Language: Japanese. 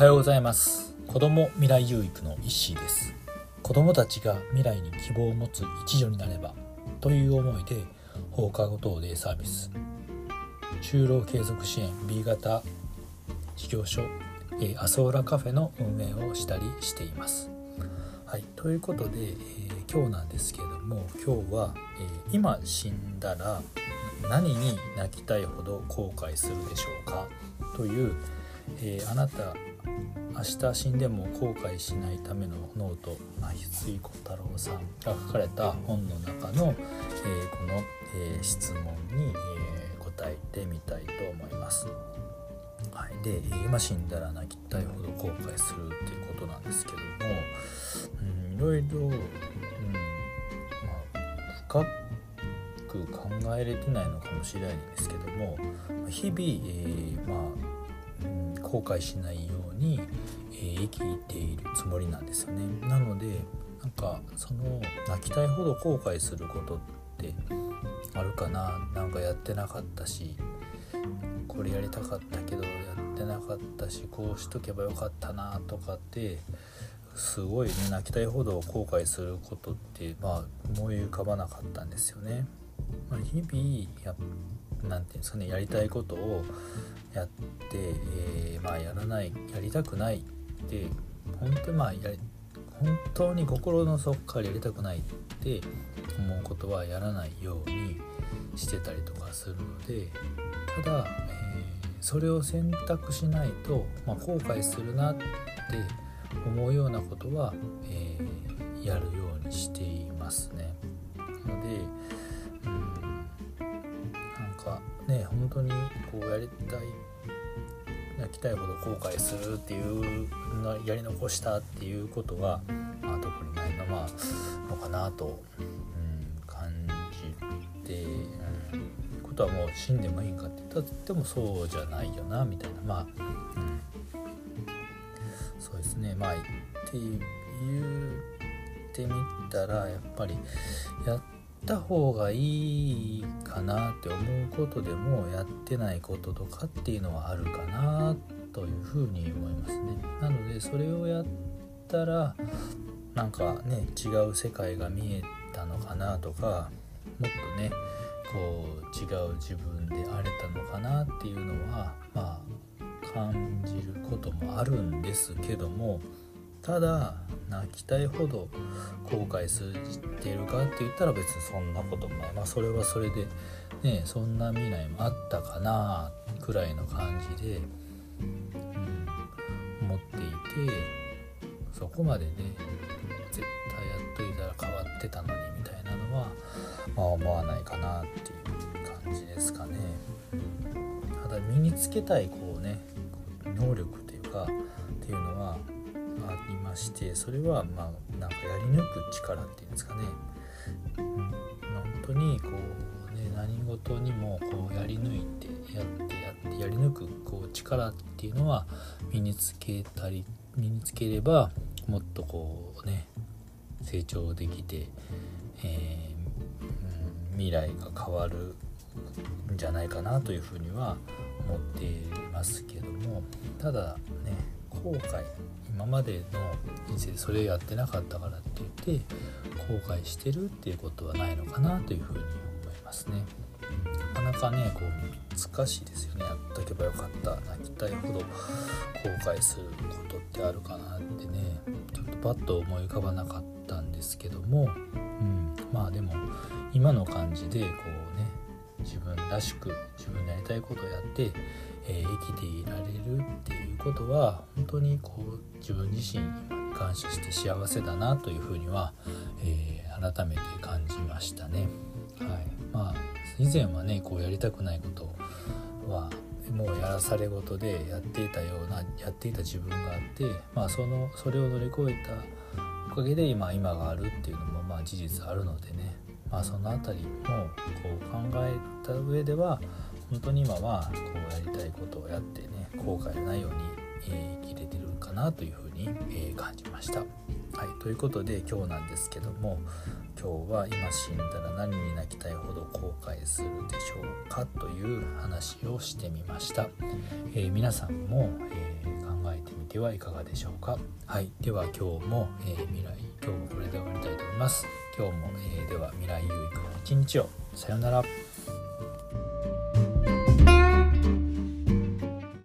はようございます。子ども未来有育の石井です。子どもたちが未来に希望を持つ一助になればという思いで放課後等デイサービス。就労継続支援 B 型事業所アソーラカフェの運営をしたりしています。はい、ということで、えー、今日なんですけれども今日は、えー、今死んだら何に泣きたいほど後悔するでしょうか？という、えー、あなた明日死んでも後悔しないためのノート翡翠小太郎さんが書かれた本の中の、えー、この、えー、質問に、え答えてみたいと思います。はい、で今死んだら泣きたいほど後悔するっていうことなんですけども、うん、いろいろ、うんまあ、深く考えれてないのかもしれないんですけども日々、えー、まあ、後悔しないように、えー、生きているつもりなんですよね。なのでなんかその泣きたいほど後悔することってあるかななんかやってなかったしこれやりたかったけどやってなかったしこうしとけばよかったなとかってすごいね泣きたいほど後悔することってまあ思い浮かばなかったんですよね。まあ、日々やなんていうんですかねやりたいことをやって、えー、まあやらないやりたくないって本当にまあやり本当に心の底からやりたくないって思うことはやらないようにしてたりとかするのでただ、えー、それを選択しないと、まあ、後悔するなって思うようなことは、えー、やるようにしていますね。のでかね本当にこうやりたい泣きたいほど後悔するっていうやり残したっていうことは、まあ、特にないの,、ま、のかなと、うん、感じて、うん、ことはもう死んでもいいかって言ったってもそうじゃないよなみたいなまあ、うん、そうですねまあって言ってみたらやっぱりやった方がいいかなって思うことでもやってないこととかっていうのはあるかなというふうに思いますね。なのでそれをやったらなんかね違う世界が見えたのかなとかもっとねこう違う自分であれたのかなっていうのはまあ感じることもあるんですけどもただ泣きたいほど後悔しているかって言ったら別にそんなこともまあそれはそれでねそんな未来もあったかなくらいの感じで、うん、思っていてそこまでね絶対やっといたら変わってたのにみたいなのは、まあ、思わないかなっていう感じですかね。ただ身につけたいこうね能力というかっていうのはありましてそれはまあなんかやり抜く力っていうんですかね、うん、本当にこうね何事にもこうやり抜いてやってやってやり抜くこう力っていうのは身につけたり身につければもっとこうね成長できて、えー、うん、未来が変わるんじゃないかなというふうには思っていますけども。ただ後悔今までの人生でそれをやってなかったからって言って後悔してるっていうことはないのかなというふうに思いますね。なかなかねこう難しいですよねやっとけばよかった泣きたいほど後悔することってあるかなってねちょっとパッと思い浮かばなかったんですけども、うん、まあでも今の感じでこうね自分らしく自分のやりたいことをやって、えー、生きていられるっていうことは当にこう自分自身に感謝して幸せだなというふうには、えー、改めて感じましたね。はい、まあ以前はねこうやりたくないことはもうやらされ事でやっていたようなやっていた自分があって、まあ、そのそれを乗り越えたおかげで今今があるっていうのもまあ事実あるのでね、まあ、その辺りもこう考えた上では本当に今はこうやりたいことをやってね後悔のないように、えー、生きれてるかなというふうに、えー、感じました。はい、ということで今日なんですけども今日は今死んだら何に泣きたいほど後悔するでしょうかという話をしてみました。えー、皆さんも、え考えてみてはいかがでしょうか。はい。では今日も、え、未来今日もこれで終わりたいと思います。今日も、え、では未来有益な一日を。さようなら。